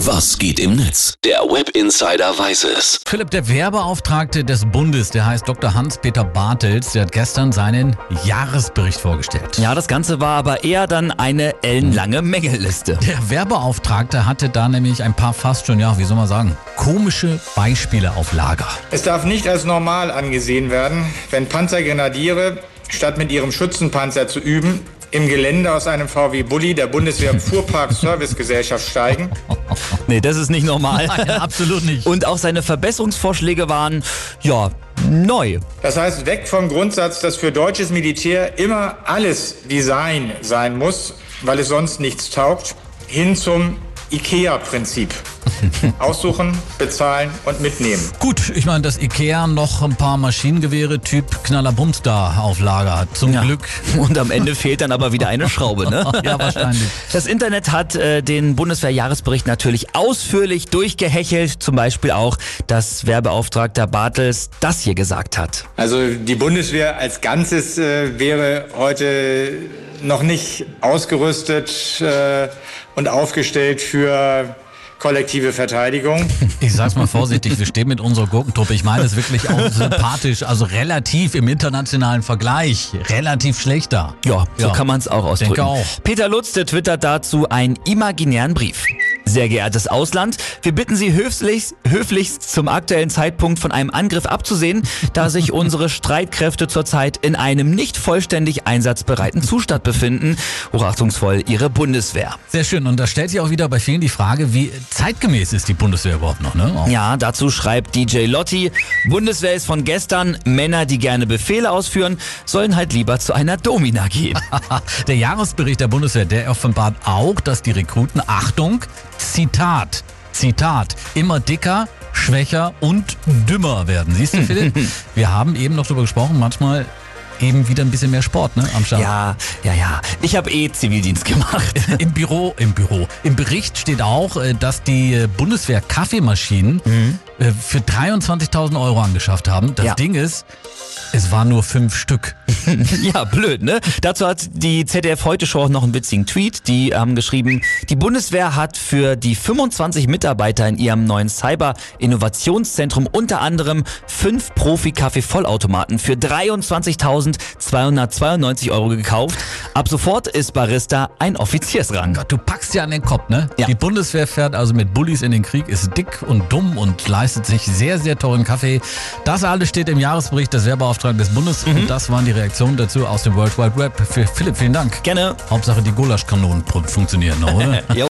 Was geht im Netz? Der Web Insider weiß es. Philipp, der Werbeauftragte des Bundes, der heißt Dr. Hans-Peter Bartels, der hat gestern seinen Jahresbericht vorgestellt. Ja, das Ganze war aber eher dann eine ellenlange Mängelliste. Der Werbeauftragte hatte da nämlich ein paar fast schon, ja, wie soll man sagen, komische Beispiele auf Lager. Es darf nicht als normal angesehen werden, wenn Panzergrenadiere, statt mit ihrem Schützenpanzer zu üben, im Gelände aus einem VW Bulli der Bundeswehr Fuhrpark Service Gesellschaft steigen. Nee, das ist nicht normal. Nein, absolut nicht. Und auch seine Verbesserungsvorschläge waren, ja, neu. Das heißt, weg vom Grundsatz, dass für deutsches Militär immer alles Design sein muss, weil es sonst nichts taugt, hin zum IKEA-Prinzip. Aussuchen, bezahlen und mitnehmen. Gut, ich meine, dass Ikea noch ein paar Maschinengewehre Typ Knallerbums da auf Lager hat. Zum Ja. Glück. Und am Ende fehlt dann aber wieder eine Schraube, ne? Ja, wahrscheinlich. Das Internet hat äh, den Bundeswehr-Jahresbericht natürlich ausführlich durchgehechelt. Zum Beispiel auch, dass Werbeauftragter Bartels das hier gesagt hat. Also die Bundeswehr als Ganzes äh, wäre heute noch nicht ausgerüstet äh, und aufgestellt für kollektive Verteidigung. Ich sag's mal vorsichtig, wir stehen mit unserer Gurkentruppe. Ich meine es wirklich auch sympathisch, also relativ im internationalen Vergleich, relativ schlechter. Ja, so Ja, kann man es auch ausdrücken. denke auch. Peter Lutz, der twittert dazu einen imaginären Brief. Sehr geehrtes Ausland, wir bitten Sie höflichst, höflichst zum aktuellen Zeitpunkt von einem Angriff abzusehen, da sich unsere Streitkräfte zurzeit in einem nicht vollständig einsatzbereiten Zustand befinden. Hochachtungsvoll Ihre Bundeswehr. Sehr schön. Und da stellt sich auch wieder bei vielen die Frage, wie zeitgemäß ist die Bundeswehr überhaupt noch, ne? Auch Ja, dazu schreibt DJ Lotti, Bundeswehr ist von gestern, Männer, die gerne Befehle ausführen, sollen halt lieber zu einer Domina gehen. Der Jahresbericht der Bundeswehr, der offenbart auch, dass die Rekruten, Achtung, Zitat, Zitat, immer dicker, schwächer und dümmer werden. Siehst du, Philipp? Wir haben eben noch darüber gesprochen, manchmal eben wieder ein bisschen mehr Sport, ne, am Start. Ja, ja, ja. Ich habe eh Zivildienst gemacht. Im Büro, im Büro. Im Bericht steht auch, äh, dass die äh, Bundeswehr Kaffeemaschinen äh, für 23.000 Euro angeschafft haben. Das Ja. Ding ist, es waren nur fünf Stück. Ja, blöd, ne? Dazu hat die ZDF Heute Show auch noch einen witzigen Tweet. Die haben geschrieben, die Bundeswehr hat für die 25 Mitarbeiter in ihrem neuen Cyber-Innovationszentrum unter anderem fünf Profi-Kaffee-Vollautomaten für 23.292 Euro gekauft. Ab sofort ist Barista ein Offiziersrang. Du packst ja an den Kopf, ne? Ja. Die Bundeswehr fährt also mit Bullis in den Krieg, ist dick und dumm und leistet sich sehr, sehr teuren Kaffee. Das alles steht im Jahresbericht des Werbeauftrags des Bundes und das waren die Reaktionen dazu aus dem World Wide Web. Für Philipp, vielen Dank. Gerne. Hauptsache die Gulaschkanonen funktionieren noch, oder?